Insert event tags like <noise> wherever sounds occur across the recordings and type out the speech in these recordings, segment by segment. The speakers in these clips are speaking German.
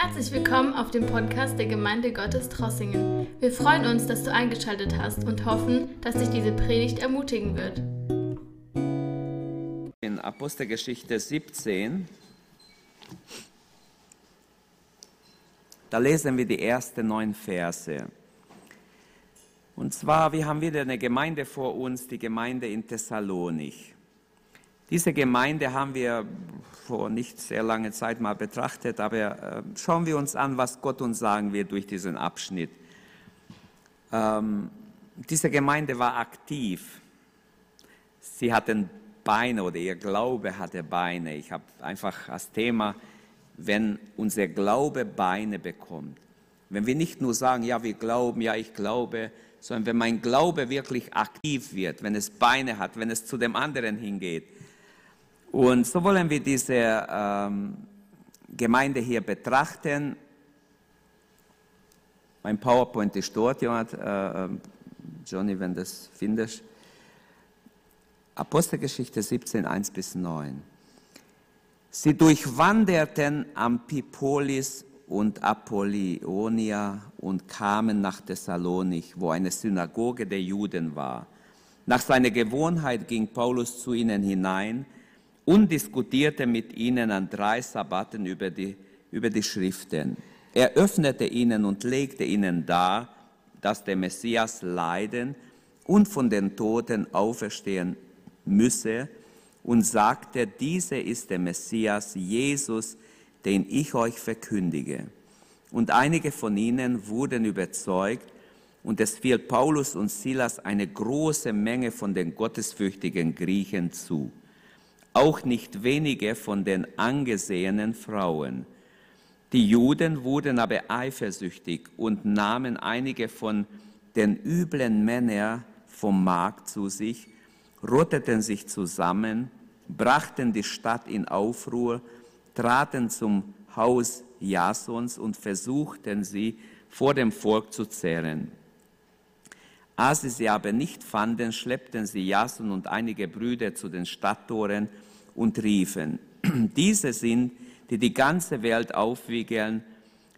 Herzlich willkommen auf dem Podcast der Gemeinde Gottes Trossingen. Wir freuen uns, dass du eingeschaltet hast und hoffen, dass dich diese Predigt ermutigen wird. In Apostelgeschichte 17, da lesen wir die ersten neun Verse. Und zwar, wir haben wieder eine Gemeinde vor uns, die Gemeinde in Thessalonich. Diese Gemeinde haben wir vor nicht sehr langer Zeit mal betrachtet, aber äh, schauen wir uns an, was Gott uns sagen wird durch diesen Abschnitt. Ähm, diese Gemeinde war aktiv. Sie hatten Beine oder ihr Glaube hatte Beine. Ich habe einfach als Thema, wenn unser Glaube Beine bekommt. Wenn wir nicht nur sagen, ja, wir glauben, ja, ich glaube, sondern wenn mein Glaube wirklich aktiv wird, wenn es Beine hat, wenn es zu dem anderen hingeht, und so wollen wir diese ähm, Gemeinde hier betrachten. Mein PowerPoint ist dort, äh, ähm, Johnny, wenn du das findest. Apostelgeschichte 17, 1 bis 9. Sie durchwanderten Amphipolis und Apollionia und kamen nach Thessalonich, wo eine Synagoge der Juden war. Nach seiner Gewohnheit ging Paulus zu ihnen hinein, und diskutierte mit ihnen an drei Sabbaten über die, über die Schriften. Er öffnete ihnen und legte ihnen dar, dass der Messias leiden und von den Toten auferstehen müsse und sagte, dieser ist der Messias, Jesus, den ich euch verkündige. Und einige von ihnen wurden überzeugt, und es fiel Paulus und Silas eine große Menge von den gottesfürchtigen Griechen zu auch nicht wenige von den angesehenen Frauen. Die Juden wurden aber eifersüchtig und nahmen einige von den üblen Männern vom Markt zu sich, rotteten sich zusammen, brachten die Stadt in Aufruhr, traten zum Haus Jasons und versuchten sie vor dem Volk zu zehren. Als sie sie aber nicht fanden, schleppten sie Jason und einige Brüder zu den Stadttoren und riefen, <clears throat> diese sind, die die ganze Welt aufwiegeln,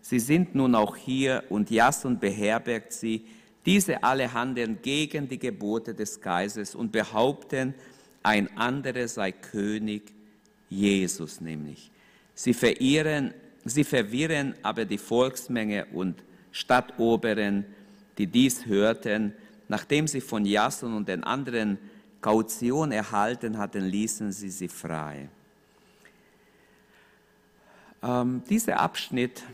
sie sind nun auch hier und Jason beherbergt sie, diese alle handeln gegen die Gebote des Kaisers und behaupten, ein anderer sei König, Jesus nämlich. Sie verirren, sie verwirren aber die Volksmenge und Stadtoberen, die dies hörten, nachdem sie von Jason und den anderen Kaution erhalten hatten, ließen sie sie frei. Ähm, dieser Abschnitt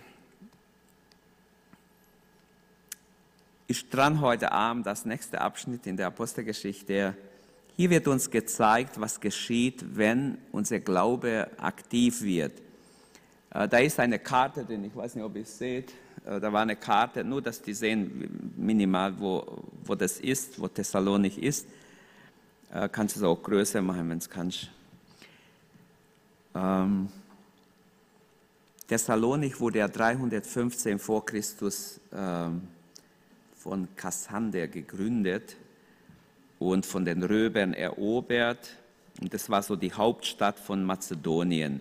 ist dran heute Abend, das nächste Abschnitt in der Apostelgeschichte. Hier wird uns gezeigt, was geschieht, wenn unser Glaube aktiv wird. Äh, da ist eine Karte, denn ich weiß nicht, ob ihr es seht. Äh, da war eine Karte, nur dass die sehen minimal, wo, wo das ist, wo Thessalonik ist. Äh, kannst du es auch größer machen, wenn es kannst. Ähm, Thessalonik wurde ja 315 vor Christus ähm, von Kassander gegründet und von den Röbern erobert. Und das war so die Hauptstadt von Mazedonien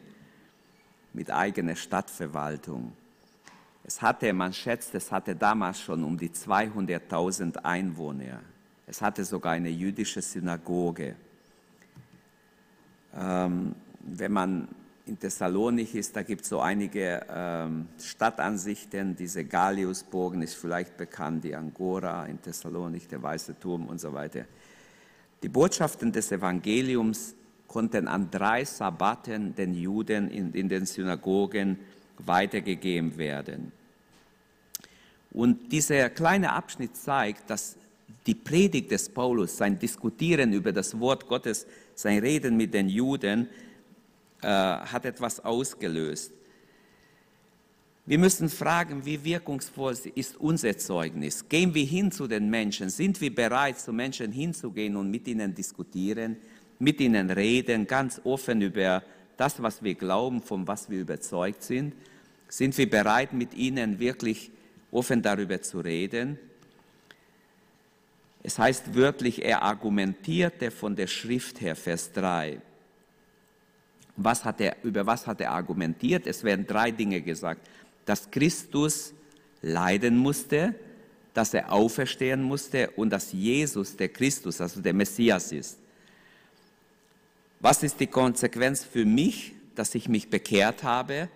mit eigener Stadtverwaltung. Es hatte, man schätzt, es hatte damals schon um die 200.000 Einwohner. Es hatte sogar eine jüdische Synagoge. Ähm, wenn man in Thessalonik ist, da gibt es so einige ähm, Stadtansichten. Diese Galliusbogen ist vielleicht bekannt, die Angora in Thessalonik, der Weiße Turm und so weiter. Die Botschaften des Evangeliums konnten an drei Sabbaten den Juden in, in den Synagogen weitergegeben werden. Und dieser kleine Abschnitt zeigt, dass die Predigt des Paulus, sein Diskutieren über das Wort Gottes, sein Reden mit den Juden, äh, hat etwas ausgelöst. Wir müssen fragen, wie wirkungsvoll ist unser Zeugnis? Gehen wir hin zu den Menschen? Sind wir bereit, zu Menschen hinzugehen und mit ihnen diskutieren, mit ihnen reden, ganz offen über das, was wir glauben, von was wir überzeugt sind? Sind wir bereit, mit ihnen wirklich offen darüber zu reden? Es heißt wörtlich, er argumentierte von der Schrift her, Vers 3. Was hat er, über was hat er argumentiert? Es werden drei Dinge gesagt. dass Christus leiden musste, dass er auferstehen musste und dass Jesus der Christus, also der Messias ist. Was ist die Konsequenz für mich, dass ich mich bekehrt habe?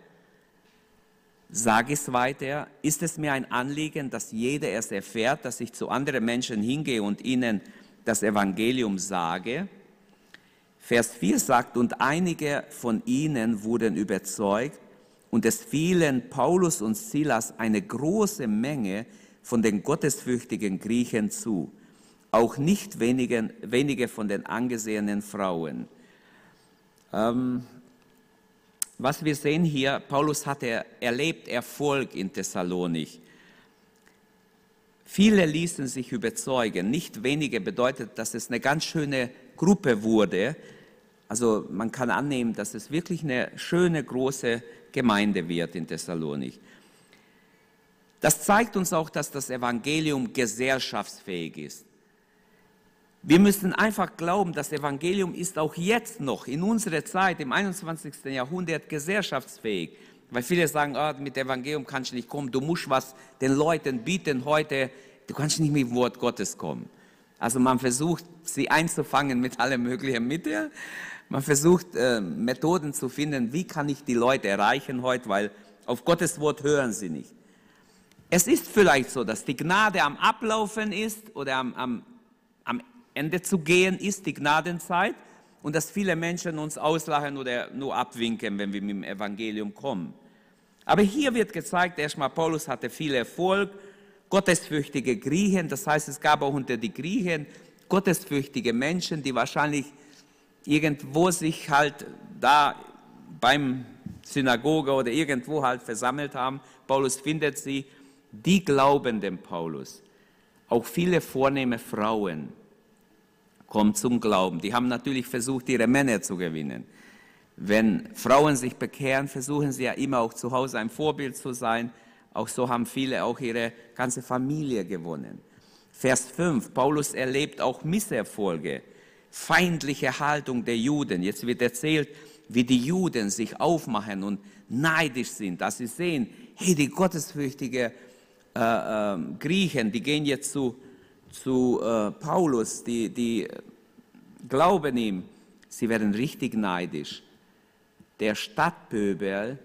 Sage es weiter, ist es mir ein Anliegen, dass jeder es erfährt, dass ich zu anderen Menschen hingehe und ihnen das Evangelium sage? Vers 4 sagt, und einige von ihnen wurden überzeugt, und es fielen Paulus und Silas eine große Menge von den gottesfürchtigen Griechen zu, auch nicht wenigen, wenige von den angesehenen Frauen. Ähm, was wir sehen hier, Paulus hatte erlebt Erfolg in Thessalonich. Viele ließen sich überzeugen, nicht wenige bedeutet, dass es eine ganz schöne Gruppe wurde. Also man kann annehmen, dass es wirklich eine schöne, große Gemeinde wird in Thessalonich. Das zeigt uns auch, dass das Evangelium gesellschaftsfähig ist. Wir müssen einfach glauben, das Evangelium ist auch jetzt noch in unserer Zeit, im 21. Jahrhundert, gesellschaftsfähig. Weil viele sagen, oh, mit Evangelium kannst du nicht kommen, du musst was den Leuten bieten heute, du kannst nicht mit dem Wort Gottes kommen. Also man versucht, sie einzufangen mit allen möglichen Mitteln. Man versucht, äh, Methoden zu finden, wie kann ich die Leute erreichen heute, weil auf Gottes Wort hören sie nicht. Es ist vielleicht so, dass die Gnade am Ablaufen ist oder am, am Ende zu gehen ist, die Gnadenzeit, und dass viele Menschen uns auslachen oder nur abwinken, wenn wir mit dem Evangelium kommen. Aber hier wird gezeigt, erstmal Paulus hatte viel Erfolg, gottesfürchtige Griechen, das heißt, es gab auch unter die Griechen gottesfürchtige Menschen, die wahrscheinlich irgendwo sich halt da beim Synagoge oder irgendwo halt versammelt haben. Paulus findet sie, die glauben dem Paulus. Auch viele vornehme Frauen kommen zum Glauben. Die haben natürlich versucht, ihre Männer zu gewinnen. Wenn Frauen sich bekehren, versuchen sie ja immer auch zu Hause ein Vorbild zu sein. Auch so haben viele auch ihre ganze Familie gewonnen. Vers 5, Paulus erlebt auch Misserfolge, feindliche Haltung der Juden. Jetzt wird erzählt, wie die Juden sich aufmachen und neidisch sind, dass sie sehen, hey, die gottesfürchtige äh, äh, Griechen, die gehen jetzt zu, zu äh, Paulus, die, die glauben ihm, sie werden richtig neidisch. Der Stadtpöbel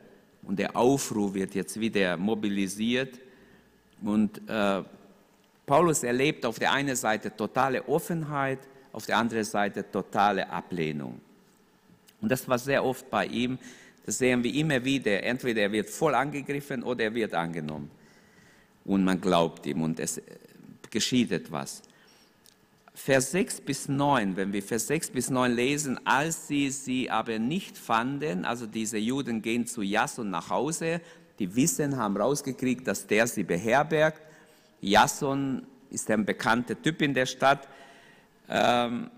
und der Aufruhr wird jetzt wieder mobilisiert und äh, Paulus erlebt auf der einen Seite totale Offenheit, auf der anderen Seite totale Ablehnung. Und das war sehr oft bei ihm, das sehen wir immer wieder, entweder er wird voll angegriffen oder er wird angenommen. Und man glaubt ihm und es geschieht etwas. Vers 6 bis 9, wenn wir Vers 6 bis 9 lesen, als sie sie aber nicht fanden, also diese Juden gehen zu Jason nach Hause, die wissen, haben rausgekriegt, dass der sie beherbergt. Jason ist ein bekannter Typ in der Stadt. Ähm,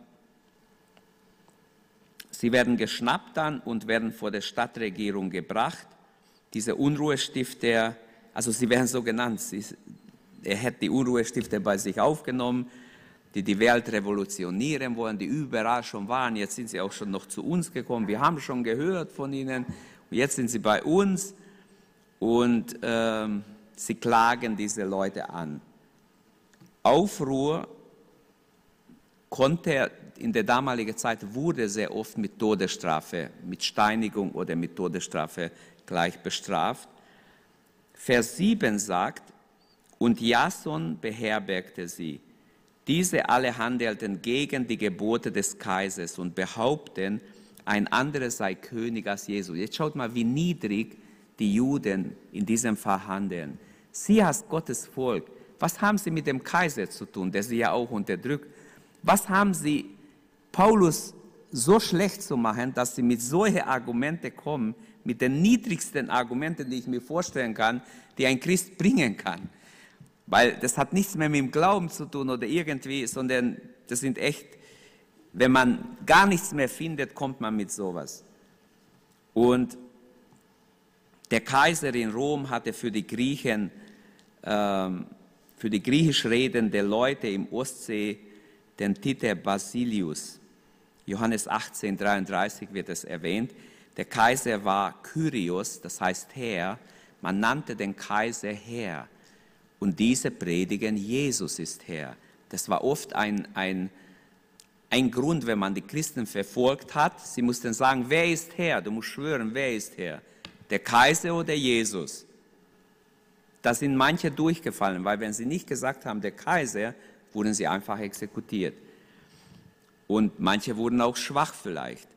sie werden geschnappt dann und werden vor der Stadtregierung gebracht. Diese Unruhestifter, also sie werden so genannt, sie, er hat die Unruhestifter bei sich aufgenommen, die die Welt revolutionieren wollen, die überall schon waren. Jetzt sind sie auch schon noch zu uns gekommen. Wir haben schon gehört von ihnen. Jetzt sind sie bei uns und ähm, sie klagen diese Leute an. Aufruhr konnte in der damaligen Zeit wurde sehr oft mit Todesstrafe, mit Steinigung oder mit Todesstrafe gleich bestraft. Vers 7 sagt, und Jason beherbergte sie. Diese alle handelten gegen die Gebote des Kaisers und behaupten, ein anderer sei König als Jesus. Jetzt schaut mal, wie niedrig die Juden in diesem Fall handeln. Sie als Gottes Volk, was haben sie mit dem Kaiser zu tun, der sie ja auch unterdrückt? Was haben sie Paulus so schlecht zu machen, dass sie mit solchen Argumenten kommen, mit den niedrigsten Argumenten, die ich mir vorstellen kann, die ein Christ bringen kann? Weil das hat nichts mehr mit dem Glauben zu tun oder irgendwie, sondern das sind echt, wenn man gar nichts mehr findet, kommt man mit sowas. Und der Kaiser in Rom hatte für die Griechen, ähm, für die griechisch redenden Leute im Ostsee den Titel Basilius. Johannes 18, 33 wird es erwähnt. Der Kaiser war Kyrios, das heißt Herr, Man nannte den Kaiser Herr. Und diese predigen, Jesus ist Herr. Das war oft ein, ein, ein Grund, wenn man die Christen verfolgt hat. Sie mussten sagen, wer ist Herr? Du musst schwören, wer ist Herr? Der Kaiser oder Jesus? Da sind manche durchgefallen, weil wenn sie nicht gesagt haben, der Kaiser, wurden sie einfach exekutiert. Und manche wurden auch schwach vielleicht.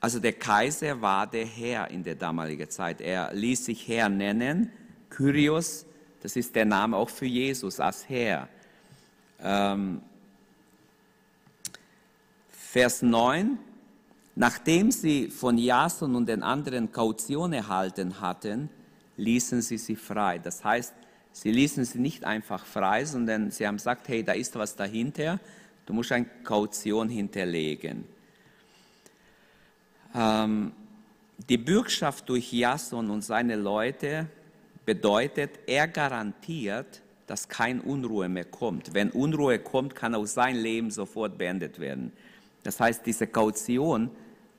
Also der Kaiser war der Herr in der damaligen Zeit. Er ließ sich Herr nennen. Kyrios, das ist der Name auch für Jesus als Herr. Ähm, Vers 9. Nachdem sie von Jason und den anderen Kaution erhalten hatten, ließen sie sie frei. Das heißt, sie ließen sie nicht einfach frei, sondern sie haben gesagt, hey, da ist was dahinter, du musst eine Kaution hinterlegen. Ähm, die Bürgschaft durch Jason und seine Leute bedeutet, er garantiert, dass kein Unruhe mehr kommt. Wenn Unruhe kommt, kann auch sein Leben sofort beendet werden. Das heißt, diese Kaution,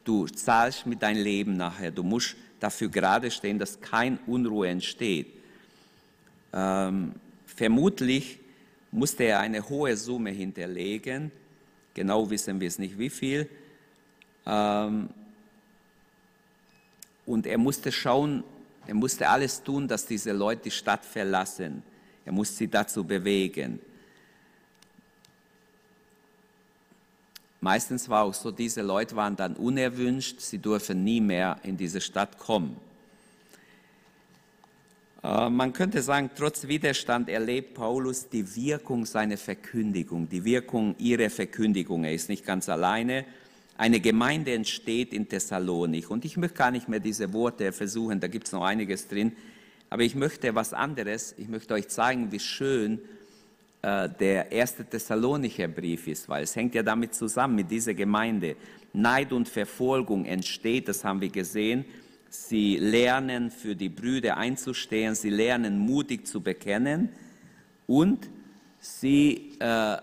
du zahlst mit deinem Leben nachher. Du musst dafür gerade stehen, dass kein Unruhe entsteht. Ähm, vermutlich musste er eine hohe Summe hinterlegen. Genau wissen wir es nicht, wie viel. Ähm, und er musste schauen, er musste alles tun, dass diese Leute die Stadt verlassen. Er musste sie dazu bewegen. Meistens war auch so, diese Leute waren dann unerwünscht, sie durften nie mehr in diese Stadt kommen. Äh, man könnte sagen, trotz Widerstand erlebt Paulus die Wirkung seiner Verkündigung, die Wirkung ihrer Verkündigung. Er ist nicht ganz alleine, eine Gemeinde entsteht in Thessalonik. Und ich möchte gar nicht mehr diese Worte versuchen, da gibt es noch einiges drin. Aber ich möchte was anderes. Ich möchte euch zeigen, wie schön äh, der erste Thessalonicher Brief ist, weil es hängt ja damit zusammen, mit dieser Gemeinde. Neid und Verfolgung entsteht, das haben wir gesehen. Sie lernen, für die Brüder einzustehen, sie lernen, mutig zu bekennen und sie äh,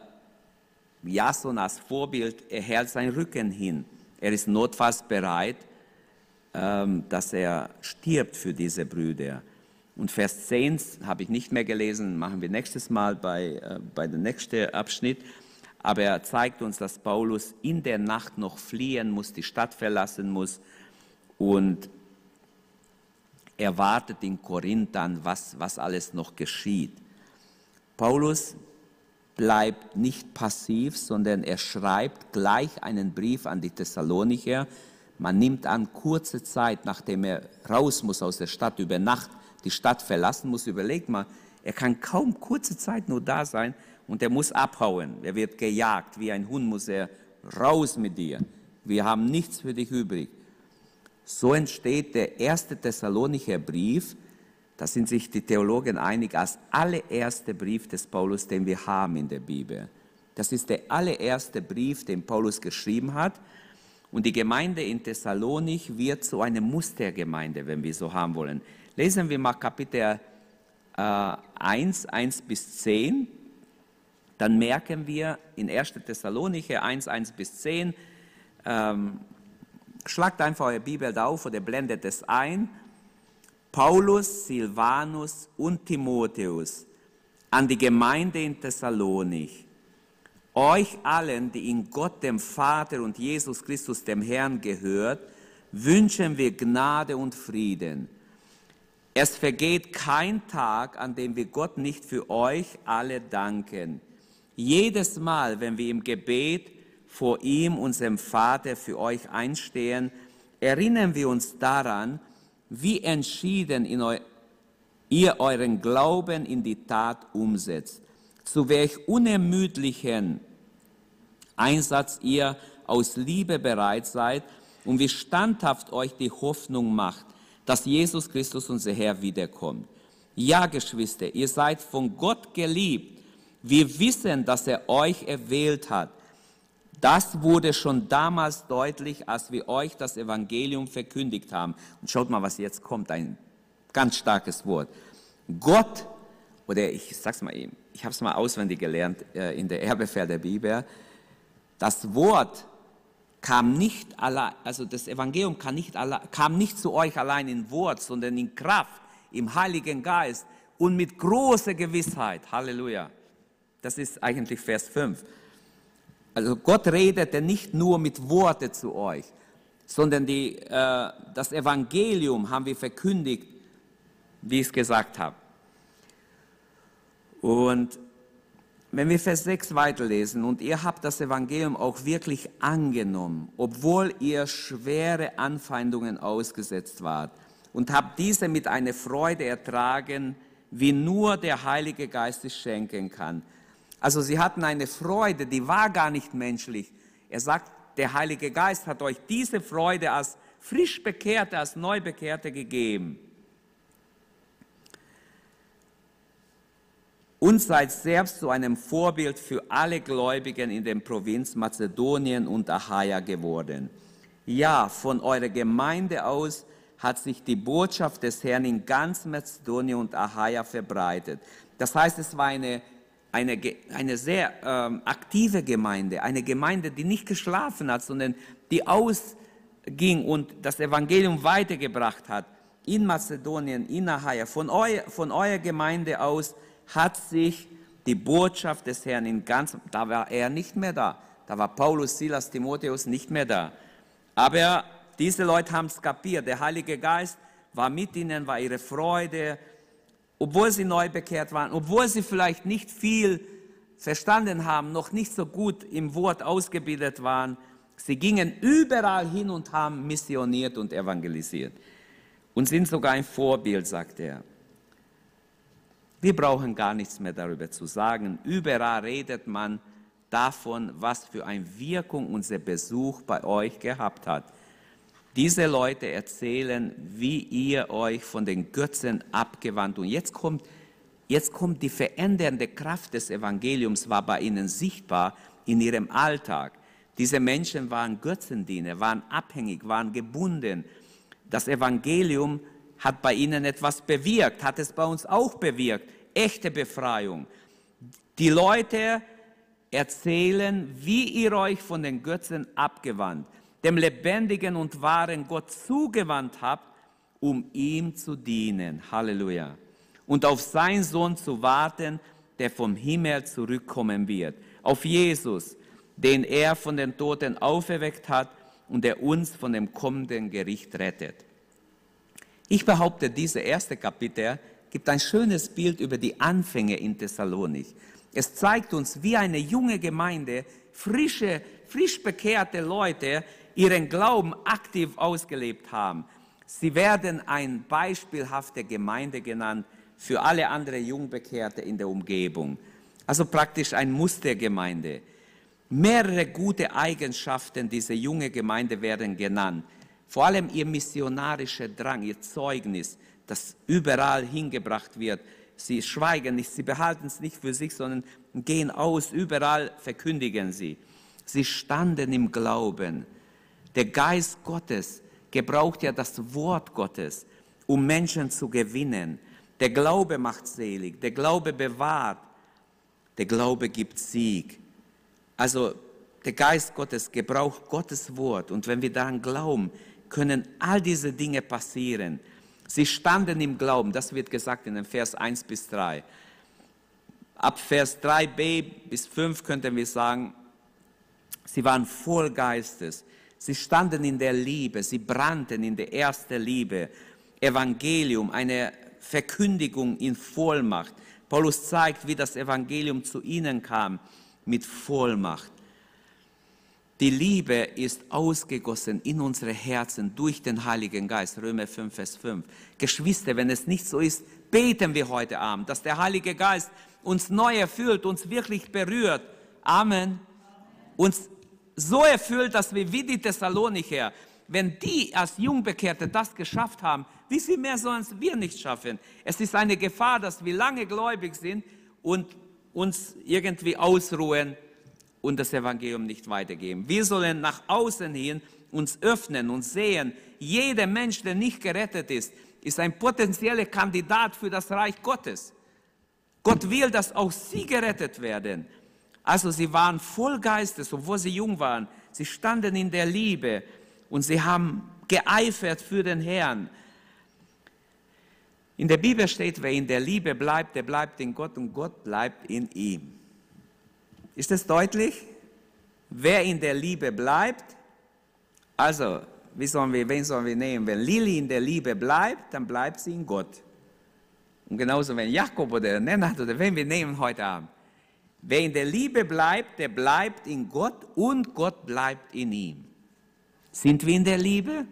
Jason als Vorbild, er hält seinen Rücken hin. Er ist notfalls bereit, ähm, dass er stirbt für diese Brüder. Und Vers 10 habe ich nicht mehr gelesen, machen wir nächstes Mal bei, äh, bei dem nächsten Abschnitt. Aber er zeigt uns, dass Paulus in der Nacht noch fliehen muss, die Stadt verlassen muss und er wartet in Korinth dann, was, was alles noch geschieht. Paulus bleibt nicht passiv, sondern er schreibt gleich einen Brief an die Thessalonicher. Man nimmt an, kurze Zeit, nachdem er raus muss aus der Stadt, über Nacht die Stadt verlassen muss, überlegt mal, er kann kaum kurze Zeit nur da sein und er muss abhauen. Er wird gejagt, wie ein Hund muss er raus mit dir. Wir haben nichts für dich übrig. So entsteht der erste Thessalonicher Brief, da sind sich die Theologen einig, als allererster Brief des Paulus, den wir haben in der Bibel. Das ist der allererste Brief, den Paulus geschrieben hat. Und die Gemeinde in Thessalonik wird zu einer Mustergemeinde, wenn wir so haben wollen. Lesen wir mal Kapitel äh, 1, 1 bis 10. Dann merken wir in 1. Thessalonicher 1, 1 bis 10, ähm, schlagt einfach eure Bibel da auf oder blendet es ein Paulus, Silvanus und Timotheus an die Gemeinde in Thessalonik. Euch allen, die in Gott, dem Vater und Jesus Christus, dem Herrn gehört, wünschen wir Gnade und Frieden. Es vergeht kein Tag, an dem wir Gott nicht für euch alle danken. Jedes Mal, wenn wir im Gebet vor ihm, unserem Vater, für euch einstehen, erinnern wir uns daran, wie entschieden eu ihr euren Glauben in die Tat umsetzt, zu welch unermüdlichen Einsatz ihr aus Liebe bereit seid und wie standhaft euch die Hoffnung macht, dass Jesus Christus, unser Herr, wiederkommt. Ja, Geschwister, ihr seid von Gott geliebt. Wir wissen, dass er euch erwählt hat das wurde schon damals deutlich, als wir euch das Evangelium verkündigt haben. Und schaut mal, was jetzt kommt, ein ganz starkes Wort. Gott, oder ich sag's mal eben, ich habe es mal auswendig gelernt äh, in der Erbefehl der Bibel, das Wort kam nicht allein, also das Evangelium kam nicht, allein, kam nicht zu euch allein in Wort, sondern in Kraft, im Heiligen Geist und mit großer Gewissheit. Halleluja. Das ist eigentlich Vers 5. Also Gott redete nicht nur mit Worte zu euch, sondern die, äh, das Evangelium haben wir verkündigt, wie ich es gesagt habe. Und wenn wir Vers 6 weiterlesen, und ihr habt das Evangelium auch wirklich angenommen, obwohl ihr schwere Anfeindungen ausgesetzt wart, und habt diese mit einer Freude ertragen, wie nur der Heilige Geist es schenken kann. Also sie hatten eine Freude, die war gar nicht menschlich. Er sagt, der Heilige Geist hat euch diese Freude als frisch Bekehrte, als Neubekehrte gegeben. Und seid selbst zu einem Vorbild für alle Gläubigen in der Provinz Mazedonien und Achaia geworden. Ja, von eurer Gemeinde aus hat sich die Botschaft des Herrn in ganz Mazedonien und Achaia verbreitet. Das heißt, es war eine, eine, eine sehr ähm, aktive Gemeinde, eine Gemeinde, die nicht geschlafen hat, sondern die ausging und das Evangelium weitergebracht hat in Mazedonien, in Achaia. Von, eu, von eurer Gemeinde aus hat sich die Botschaft des Herrn in ganz, da war er nicht mehr da, da war Paulus, Silas, Timotheus nicht mehr da. Aber diese Leute haben es kapiert, der Heilige Geist war mit ihnen, war ihre Freude, obwohl sie neu bekehrt waren, obwohl sie vielleicht nicht viel verstanden haben, noch nicht so gut im Wort ausgebildet waren. Sie gingen überall hin und haben missioniert und evangelisiert und sind sogar ein Vorbild, sagt er. Wir brauchen gar nichts mehr darüber zu sagen. Überall redet man davon, was für eine Wirkung unser Besuch bei euch gehabt hat. Diese Leute erzählen, wie ihr euch von den Götzen abgewandt. Und jetzt kommt, jetzt kommt die verändernde Kraft des Evangeliums, war bei ihnen sichtbar in ihrem Alltag. Diese Menschen waren Götzendiener, waren abhängig, waren gebunden. Das Evangelium hat bei ihnen etwas bewirkt, hat es bei uns auch bewirkt echte Befreiung. Die Leute erzählen, wie ihr euch von den Götzen abgewandt, dem lebendigen und wahren Gott zugewandt habt, um ihm zu dienen. Halleluja. Und auf seinen Sohn zu warten, der vom Himmel zurückkommen wird. Auf Jesus, den er von den Toten auferweckt hat und der uns von dem kommenden Gericht rettet. Ich behaupte, diese erste Kapitel gibt ein schönes Bild über die Anfänge in Thessalonik. Es zeigt uns, wie eine junge Gemeinde, frische, frisch bekehrte Leute ihren Glauben aktiv ausgelebt haben. Sie werden eine beispielhafte Gemeinde genannt für alle anderen Jungbekehrte in der Umgebung. Also praktisch ein Mustergemeinde. Mehrere gute Eigenschaften dieser jungen Gemeinde werden genannt. Vor allem ihr missionarischer Drang, ihr Zeugnis, das überall hingebracht wird. Sie schweigen nicht, sie behalten es nicht für sich, sondern gehen aus, überall verkündigen sie. Sie standen im Glauben. Der Geist Gottes gebraucht ja das Wort Gottes, um Menschen zu gewinnen. Der Glaube macht selig, der Glaube bewahrt, der Glaube gibt Sieg. Also der Geist Gottes gebraucht Gottes Wort und wenn wir daran glauben, können all diese Dinge passieren. Sie standen im Glauben, das wird gesagt in den Vers 1 bis 3. Ab Vers 3b bis 5 könnten wir sagen, sie waren voll Geistes. Sie standen in der Liebe, sie brannten in der ersten Liebe. Evangelium, eine Verkündigung in Vollmacht. Paulus zeigt, wie das Evangelium zu ihnen kam, mit Vollmacht. Die Liebe ist ausgegossen in unsere Herzen durch den Heiligen Geist. Römer 5, Vers 5. Geschwister, wenn es nicht so ist, beten wir heute Abend, dass der Heilige Geist uns neu erfüllt, uns wirklich berührt. Amen. Uns so erfüllt, dass wir wie die Thessalonicher, wenn die als Jungbekehrte das geschafft haben, wie viel mehr sollen es wir nicht schaffen? Es ist eine Gefahr, dass wir lange gläubig sind und uns irgendwie ausruhen und das Evangelium nicht weitergeben. Wir sollen nach außen hin uns öffnen und sehen, jeder Mensch, der nicht gerettet ist, ist ein potenzieller Kandidat für das Reich Gottes. Gott will, dass auch sie gerettet werden. Also sie waren voll Geistes, obwohl sie jung waren. Sie standen in der Liebe und sie haben geeifert für den Herrn. In der Bibel steht, wer in der Liebe bleibt, der bleibt in Gott und Gott bleibt in ihm. Ist das deutlich? Wer in der Liebe bleibt, also, wie sollen wir, wen sollen wir nehmen? Wenn Lili in der Liebe bleibt, dann bleibt sie in Gott. Und genauso, wenn Jakob oder Nenad oder wen wir nehmen heute Abend. Wer in der Liebe bleibt, der bleibt in Gott und Gott bleibt in ihm. Sind wir in der Liebe?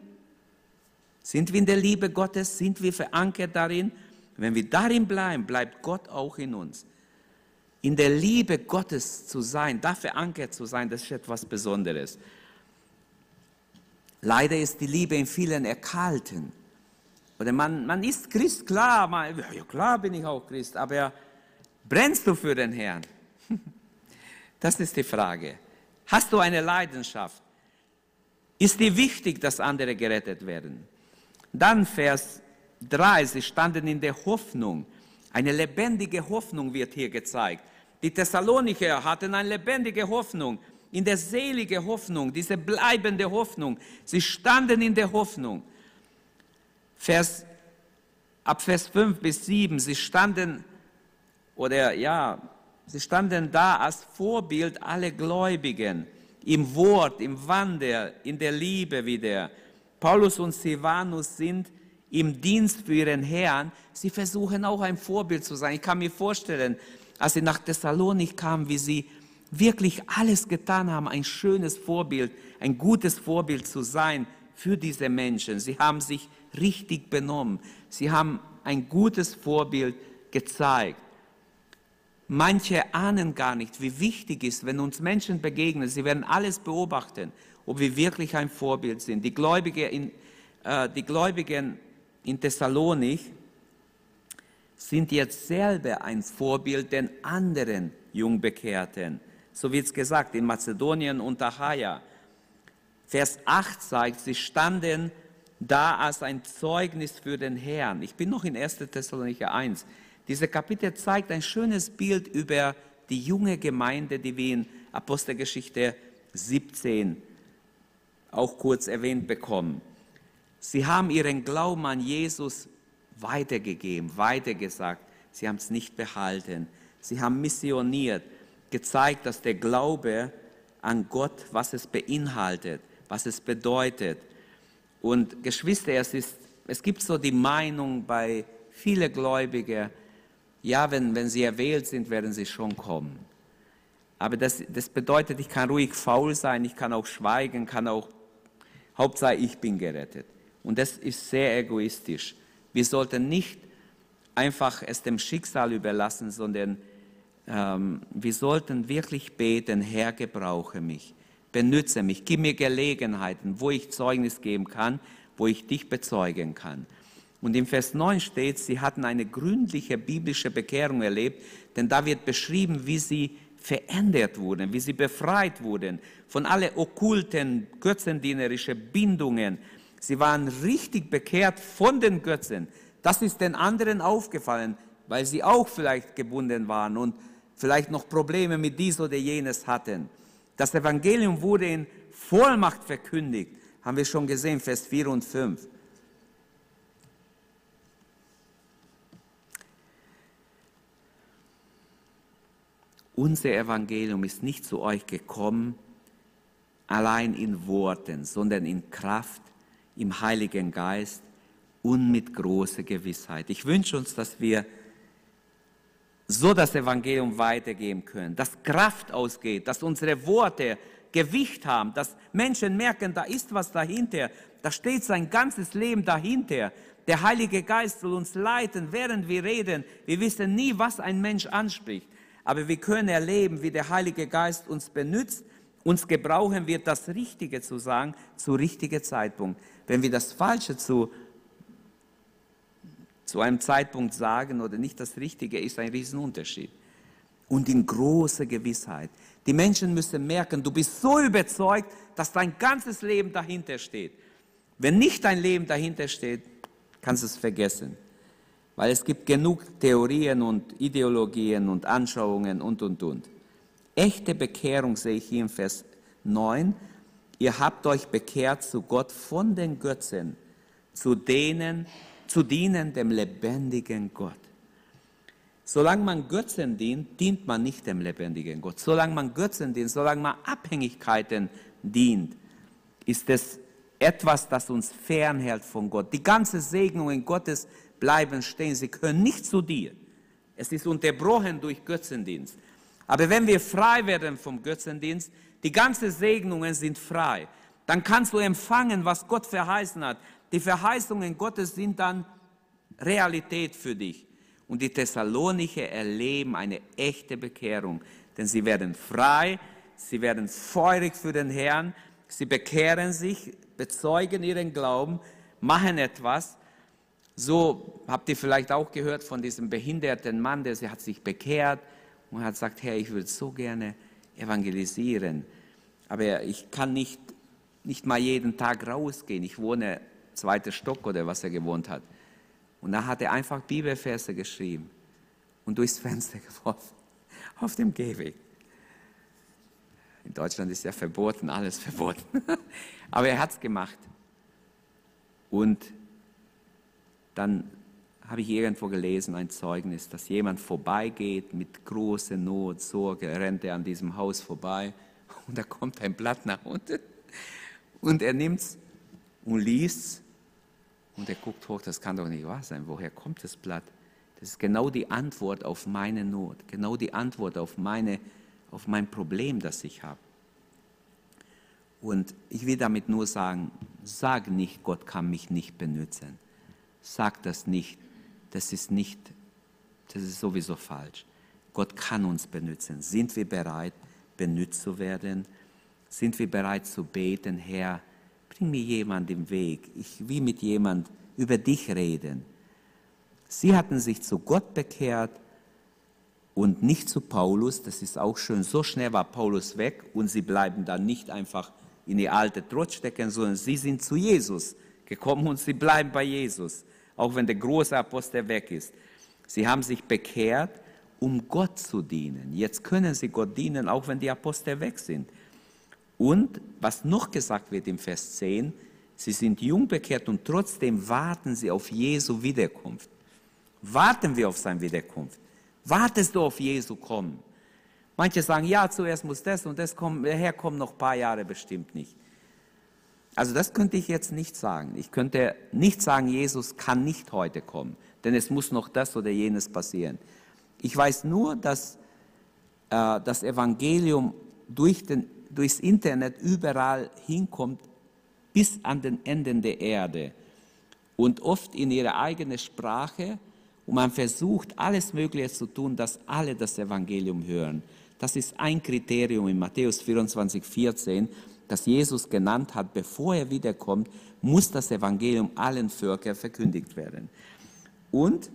Sind wir in der Liebe Gottes? Sind wir verankert darin? Wenn wir darin bleiben, bleibt Gott auch in uns. In der Liebe Gottes zu sein, da verankert zu sein, das ist etwas Besonderes. Leider ist die Liebe in vielen erkalten. Oder man, man ist Christ, klar, man, ja klar bin ich auch Christ, aber brennst du für den Herrn? <laughs> Das ist die Frage. Hast du eine Leidenschaft? Ist dir wichtig, dass andere gerettet werden? Dann Vers 3, sie standen in der Hoffnung. Eine lebendige Hoffnung wird hier gezeigt. Die Thessalonicher hatten eine lebendige Hoffnung, in der selige Hoffnung, diese bleibende Hoffnung. Sie standen in der Hoffnung. Vers, ab Vers 5 bis 7, sie standen, oder ja, sie standen da als Vorbild alle Gläubigen, im Wort, im Wandel, in der Liebe wieder. Paulus und Silvanus sind im Dienst für ihren Herrn. Sie versuchen auch ein Vorbild zu sein. Ich kann mir vorstellen, als sie nach Thessalonik kamen, wie sie wirklich alles getan haben, ein schönes Vorbild, ein gutes Vorbild zu sein für diese Menschen. Sie haben sich richtig benommen. Sie haben ein gutes Vorbild gezeigt. Manche ahnen gar nicht, wie wichtig ist, wenn uns Menschen begegnen. Sie werden alles beobachten ob wir wirklich ein Vorbild sind. Die Gläubigen in, äh, die Gläubigen in Thessalonik sind jetzt selber ein Vorbild den anderen Jungbekehrten. So wird es gesagt in Mazedonien und Achaia. Vers 8 zeigt, sie standen da als ein Zeugnis für den Herrn. Ich bin noch in 1. Thessalonicher 1. Diese Kapitel zeigt ein schönes Bild über die junge Gemeinde, die wir in Apostelgeschichte 17 auch kurz erwähnt bekommen. Sie haben ihren Glauben an Jesus weitergegeben, weitergesagt. Sie haben es nicht behalten. Sie haben missioniert, gezeigt, dass der Glaube an Gott, was es beinhaltet, was es bedeutet. Und Geschwister, es, ist, es gibt so die Meinung bei vielen Gläubigen, ja, wenn, wenn sie erwählt sind, werden sie schon kommen. Aber das, das bedeutet, ich kann ruhig faul sein, ich kann auch schweigen, kann auch Hauptsache, ich bin gerettet. Und das ist sehr egoistisch. Wir sollten nicht einfach es dem Schicksal überlassen, sondern ähm, wir sollten wirklich beten, Herr, gebrauche mich, benütze mich, gib mir Gelegenheiten, wo ich Zeugnis geben kann, wo ich dich bezeugen kann. Und im Vers 9 steht, sie hatten eine gründliche biblische Bekehrung erlebt, denn da wird beschrieben, wie sie verändert wurden, wie sie befreit wurden von alle okkulten, götzendienerischen Bindungen. Sie waren richtig bekehrt von den Götzen. Das ist den anderen aufgefallen, weil sie auch vielleicht gebunden waren und vielleicht noch Probleme mit dies oder jenes hatten. Das Evangelium wurde in Vollmacht verkündigt, haben wir schon gesehen, Vers 4 und 5. Unser Evangelium ist nicht zu euch gekommen, allein in Worten, sondern in Kraft, im Heiligen Geist und mit großer Gewissheit. Ich wünsche uns, dass wir so das Evangelium weitergeben können, dass Kraft ausgeht, dass unsere Worte Gewicht haben, dass Menschen merken, da ist was dahinter, da steht sein ganzes Leben dahinter. Der Heilige Geist soll uns leiten, während wir reden. Wir wissen nie, was ein Mensch anspricht. Aber wir können erleben, wie der Heilige Geist uns benutzt, uns gebrauchen wird, das Richtige zu sagen, zu richtigen Zeitpunkt. Wenn wir das Falsche zu, zu einem Zeitpunkt sagen oder nicht das Richtige, ist ein Riesenunterschied. Und in großer Gewissheit. Die Menschen müssen merken, du bist so überzeugt, dass dein ganzes Leben dahinter steht. Wenn nicht dein Leben dahinter steht, kannst du es vergessen. Weil es gibt genug Theorien und Ideologien und Anschauungen und, und, und. Echte Bekehrung sehe ich hier im Vers 9. Ihr habt euch bekehrt zu Gott von den Götzen, zu denen, zu dienen dem lebendigen Gott. Solange man Götzen dient, dient man nicht dem lebendigen Gott. Solange man Götzen dient, solange man Abhängigkeiten dient, ist es etwas, das uns fernhält von Gott. Die ganze Segnungen Gottes bleiben stehen. Sie können nicht zu dir. Es ist unterbrochen durch Götzendienst. Aber wenn wir frei werden vom Götzendienst, die ganzen Segnungen sind frei, dann kannst du empfangen, was Gott verheißen hat. Die Verheißungen Gottes sind dann Realität für dich. Und die Thessalonicher erleben eine echte Bekehrung, denn sie werden frei, sie werden feurig für den Herrn, sie bekehren sich, bezeugen ihren Glauben, machen etwas. So habt ihr vielleicht auch gehört von diesem behinderten Mann, der hat sich bekehrt und hat gesagt, Herr, ich würde so gerne evangelisieren, aber ich kann nicht, nicht mal jeden Tag rausgehen. Ich wohne zweiter Stock oder was er gewohnt hat. Und da hat er einfach Bibelverse geschrieben und durchs Fenster <laughs> geworfen, auf dem Gehweg. In Deutschland ist ja verboten, alles verboten. <laughs> Aber er hat es gemacht. Und dann habe ich irgendwo gelesen, ein Zeugnis, dass jemand vorbeigeht mit großer Not, Sorge, rennt er an diesem Haus vorbei <laughs> und da kommt ein Blatt nach unten und er nimmt es und liest es und er guckt hoch, das kann doch nicht wahr sein. Woher kommt das Blatt? Das ist genau die Antwort auf meine Not, genau die Antwort auf, meine, auf mein Problem, das ich habe. Und ich will damit nur sagen, sag nicht, Gott kann mich nicht benutzen. Sag das nicht. Das ist nicht, das ist sowieso falsch. Gott kann uns benutzen. Sind wir bereit, benutzt zu werden? Sind wir bereit zu beten, Herr, bring mir jemand im Weg. Ich will mit jemand über dich reden. Sie hatten sich zu Gott bekehrt und nicht zu Paulus. Das ist auch schön. So schnell war Paulus weg und sie bleiben dann nicht einfach in die alte Trotz stecken, sondern sie sind zu Jesus gekommen und sie bleiben bei Jesus, auch wenn der große Apostel weg ist. Sie haben sich bekehrt, um Gott zu dienen. Jetzt können sie Gott dienen, auch wenn die Apostel weg sind. Und was noch gesagt wird im Vers 10, sie sind jung bekehrt und trotzdem warten sie auf Jesu Wiederkunft. Warten wir auf seine Wiederkunft. Wartest du auf Jesu kommen? Manche sagen, ja, zuerst muss das und das kommen, daher kommen noch ein paar Jahre bestimmt nicht. Also das könnte ich jetzt nicht sagen. Ich könnte nicht sagen, Jesus kann nicht heute kommen, denn es muss noch das oder jenes passieren. Ich weiß nur, dass äh, das Evangelium durch den durchs Internet überall hinkommt, bis an den Enden der Erde und oft in ihrer eigenen Sprache. Und man versucht, alles Mögliche zu tun, dass alle das Evangelium hören. Das ist ein Kriterium in Matthäus 24, 14, das Jesus genannt hat, bevor er wiederkommt, muss das Evangelium allen Völkern verkündigt werden. Und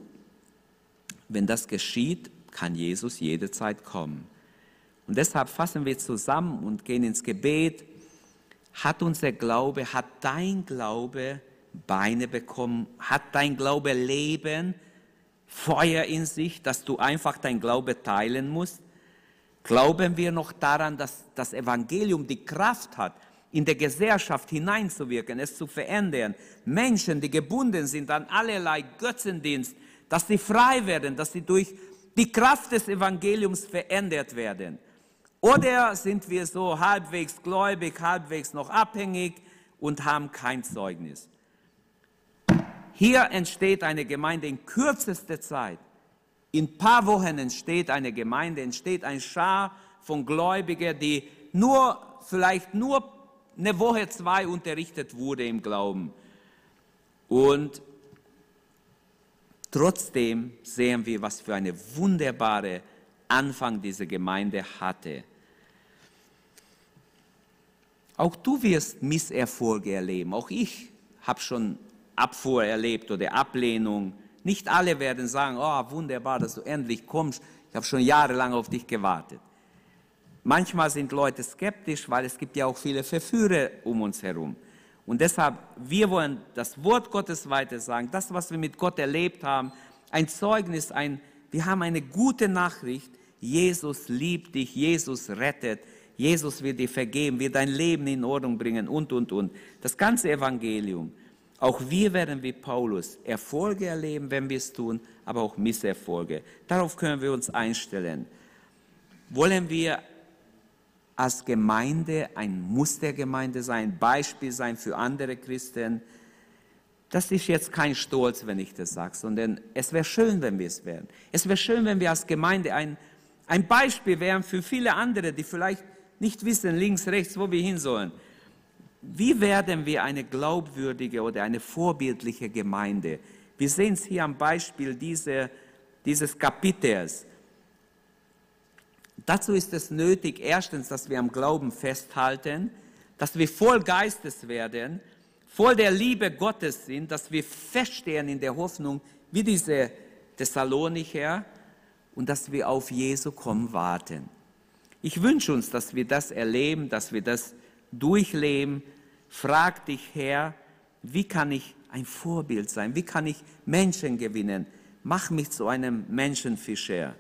wenn das geschieht, kann Jesus jederzeit kommen. Und deshalb fassen wir zusammen und gehen ins Gebet. Hat unser Glaube, hat dein Glaube Beine bekommen? Hat dein Glaube Leben, Feuer in sich, dass du einfach dein Glaube teilen musst? Glauben wir noch daran, dass das Evangelium die Kraft hat, in der Gesellschaft hineinzuwirken, es zu verändern? Menschen, die gebunden sind an allerlei Götzendienst, dass sie frei werden, dass sie durch die Kraft des Evangeliums verändert werden. Oder sind wir so halbwegs gläubig, halbwegs noch abhängig und haben kein Zeugnis? Hier entsteht eine Gemeinde in kürzester Zeit. In ein paar Wochen entsteht eine Gemeinde, entsteht ein Schar von Gläubigen, die nur, vielleicht nur eine Woche, zwei unterrichtet wurde im Glauben. Und trotzdem sehen wir, was für eine wunderbare Anfang diese Gemeinde hatte. Auch du wirst Misserfolge erleben. Auch ich habe schon Abfuhr erlebt oder Ablehnung. Nicht alle werden sagen, oh wunderbar, dass du endlich kommst. Ich habe schon jahrelang auf dich gewartet. Manchmal sind Leute skeptisch, weil es gibt ja auch viele Verführer um uns herum. Und deshalb, wir wollen das Wort Gottes weiter sagen, das, was wir mit Gott erlebt haben, ein Zeugnis, ein, wir haben eine gute Nachricht. Jesus liebt dich, Jesus rettet, Jesus wird dir vergeben, wird dein Leben in Ordnung bringen und, und, und. Das ganze Evangelium. Auch wir werden wie Paulus Erfolge erleben, wenn wir es tun, aber auch Misserfolge. Darauf können wir uns einstellen. Wollen wir als Gemeinde ein Mustergemeinde sein, ein Beispiel sein für andere Christen? Das ist jetzt kein Stolz, wenn ich das sage, sondern es wäre schön, wenn wir es wären. Es wäre schön, wenn wir als Gemeinde ein, ein Beispiel wären für viele andere, die vielleicht nicht wissen, links, rechts, wo wir hin sollen. Wie werden wir eine glaubwürdige oder eine vorbildliche Gemeinde? Wir sehen es hier am Beispiel dieser, dieses Kapitels. Dazu ist es nötig, erstens, dass wir am Glauben festhalten, dass wir voll Geistes werden, voll der Liebe Gottes sind, dass wir feststehen in der Hoffnung, wie diese Thessalonicher, und dass wir auf Jesu kommen warten. Ich wünsche uns, dass wir das erleben, dass wir das durchleben. Frag dich, Herr, wie kann ich ein Vorbild sein? Wie kann ich Menschen gewinnen? Mach mich zu einem Menschenfischer.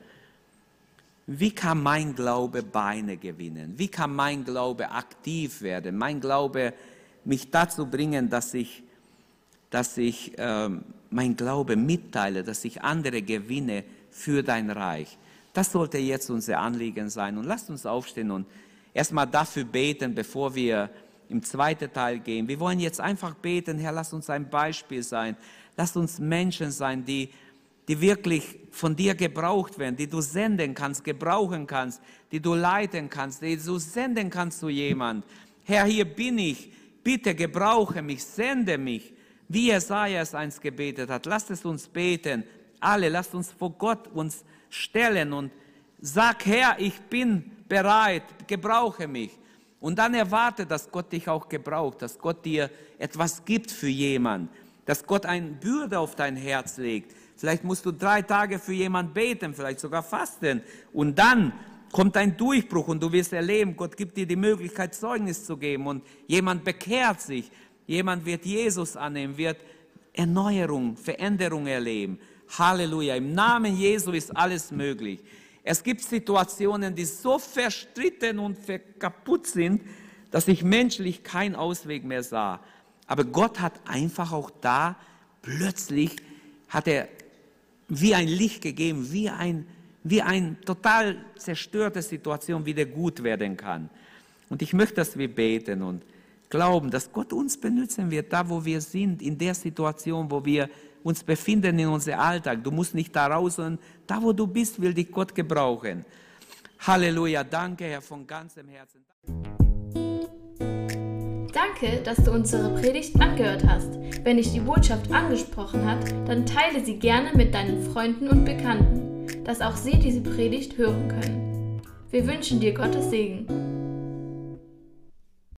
Wie kann mein Glaube Beine gewinnen? Wie kann mein Glaube aktiv werden? Mein Glaube mich dazu bringen, dass ich, dass ich äh, mein Glaube mitteile, dass ich andere gewinne für dein Reich. Das sollte jetzt unser Anliegen sein. Und lasst uns aufstehen und erstmal dafür beten, bevor wir im zweiten Teil gehen. Wir wollen jetzt einfach beten, Herr, lass uns ein Beispiel sein. Lass uns Menschen sein, die, die wirklich von dir gebraucht werden, die du senden kannst, gebrauchen kannst, die du leiten kannst, die du senden kannst zu jemand. Herr, hier bin ich. Bitte gebrauche mich, sende mich, wie Jesaja es einst gebetet hat. Lasst es uns beten. Alle, lasst uns vor Gott uns stellen und sag, Herr, ich bin bereit, gebrauche mich. Und dann erwarte, dass Gott dich auch gebraucht, dass Gott dir etwas gibt für jemanden, dass Gott eine Bürde auf dein Herz legt. Vielleicht musst du drei Tage für jemanden beten, vielleicht sogar fasten. Und dann kommt ein Durchbruch und du wirst erleben, Gott gibt dir die Möglichkeit, Zeugnis zu geben und jemand bekehrt sich, jemand wird Jesus annehmen, wird Erneuerung, Veränderung erleben. Halleluja. Im Namen Jesu ist alles möglich. Es gibt Situationen, die so verstritten und kaputt sind, dass ich menschlich keinen Ausweg mehr sah. Aber Gott hat einfach auch da plötzlich hat er wie ein Licht gegeben, wie ein wie eine total zerstörte Situation wieder gut werden kann. Und ich möchte, dass wir beten und glauben, dass Gott uns benutzen wird, da wo wir sind, in der Situation, wo wir uns befinden in unserem Alltag. Du musst nicht da raus, sondern da, wo du bist, will dich Gott gebrauchen. Halleluja, danke Herr von ganzem Herzen. Danke, dass du unsere Predigt angehört hast. Wenn dich die Botschaft angesprochen hat, dann teile sie gerne mit deinen Freunden und Bekannten, dass auch sie diese Predigt hören können. Wir wünschen dir Gottes Segen.